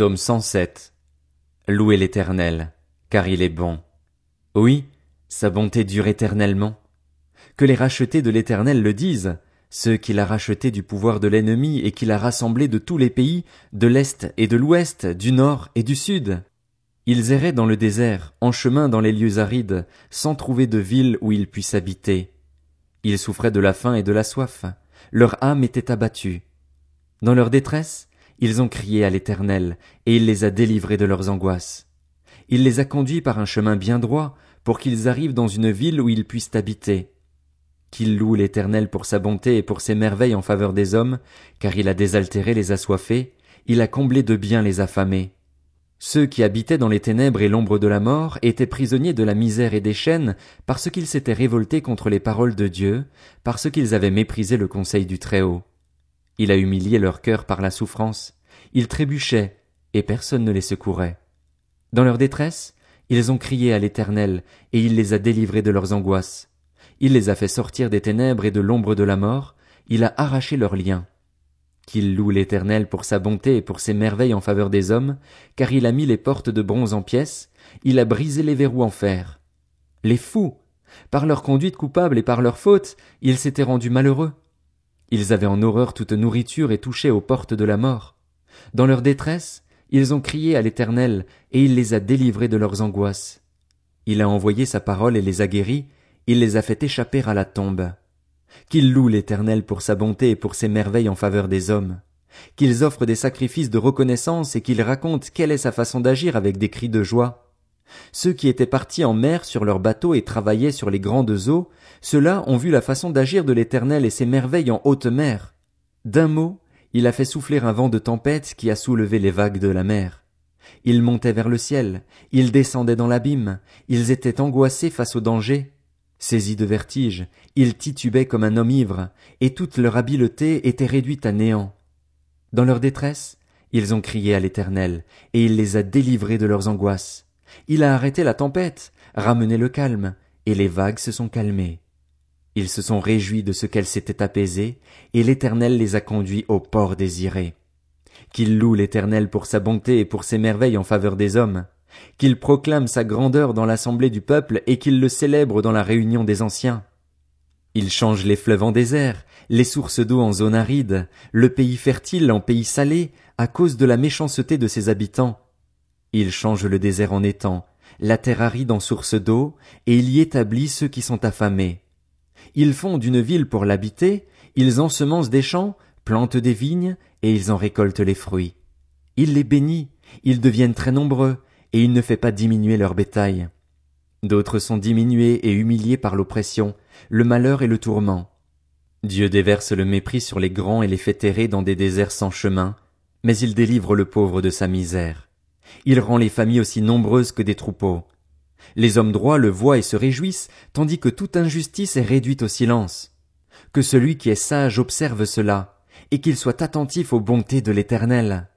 Psaume 107. Louez l'Éternel, car il est bon. Oui, sa bonté dure éternellement. Que les rachetés de l'Éternel le disent, ceux qu'il a rachetés du pouvoir de l'ennemi et qu'il a rassemblés de tous les pays, de l'Est et de l'Ouest, du Nord et du Sud. Ils erraient dans le désert, en chemin dans les lieux arides, sans trouver de ville où ils puissent habiter. Ils souffraient de la faim et de la soif. Leur âme était abattue. Dans leur détresse, ils ont crié à l'Éternel, et il les a délivrés de leurs angoisses. Il les a conduits par un chemin bien droit, pour qu'ils arrivent dans une ville où ils puissent habiter. Qu'ils louent l'Éternel pour sa bonté et pour ses merveilles en faveur des hommes, car il a désaltéré les assoiffés, il a comblé de bien les affamés. Ceux qui habitaient dans les ténèbres et l'ombre de la mort étaient prisonniers de la misère et des chaînes parce qu'ils s'étaient révoltés contre les paroles de Dieu, parce qu'ils avaient méprisé le conseil du Très-Haut. Il a humilié leur cœur par la souffrance. Ils trébuchaient, et personne ne les secourait. Dans leur détresse, ils ont crié à l'Éternel, et il les a délivrés de leurs angoisses. Il les a fait sortir des ténèbres et de l'ombre de la mort, il a arraché leurs liens. Qu'il loue l'Éternel pour sa bonté et pour ses merveilles en faveur des hommes, car il a mis les portes de bronze en pièces, il a brisé les verrous en fer. Les fous, par leur conduite coupable et par leur faute, ils s'étaient rendus malheureux. Ils avaient en horreur toute nourriture et touchaient aux portes de la mort. Dans leur détresse, ils ont crié à l'Éternel, et il les a délivrés de leurs angoisses. Il a envoyé sa parole et les a guéris, il les a fait échapper à la tombe. Qu'ils louent l'Éternel pour sa bonté et pour ses merveilles en faveur des hommes. Qu'ils offrent des sacrifices de reconnaissance et qu'ils racontent quelle est sa façon d'agir avec des cris de joie. Ceux qui étaient partis en mer sur leurs bateaux et travaillaient sur les grandes eaux, ceux-là ont vu la façon d'agir de l'Éternel et ses merveilles en haute mer. D'un mot, il a fait souffler un vent de tempête qui a soulevé les vagues de la mer. Ils montaient vers le ciel, ils descendaient dans l'abîme, ils étaient angoissés face au danger. Saisis de vertige, ils titubaient comme un homme ivre, et toute leur habileté était réduite à néant. Dans leur détresse, ils ont crié à l'Éternel, et il les a délivrés de leurs angoisses. Il a arrêté la tempête, ramené le calme, et les vagues se sont calmées. Ils se sont réjouis de ce qu'elle s'était apaisée, et l'Éternel les a conduits au port désiré. Qu'ils louent l'Éternel pour sa bonté et pour ses merveilles en faveur des hommes, qu'il proclame sa grandeur dans l'assemblée du peuple et qu'il le célèbre dans la réunion des anciens. Il change les fleuves en désert, les sources d'eau en zone aride, le pays fertile en pays salé, à cause de la méchanceté de ses habitants. Il change le désert en étang, la terre aride en source d'eau, et il y établit ceux qui sont affamés. Ils font d'une ville pour l'habiter, ils ensemencent des champs, plantent des vignes, et ils en récoltent les fruits. Il les bénit, ils deviennent très nombreux, et il ne fait pas diminuer leur bétail. D'autres sont diminués et humiliés par l'oppression, le malheur et le tourment. Dieu déverse le mépris sur les grands et les fait errer dans des déserts sans chemin, mais il délivre le pauvre de sa misère. Il rend les familles aussi nombreuses que des troupeaux. Les hommes droits le voient et se réjouissent, tandis que toute injustice est réduite au silence. Que celui qui est sage observe cela, et qu'il soit attentif aux bontés de l'Éternel.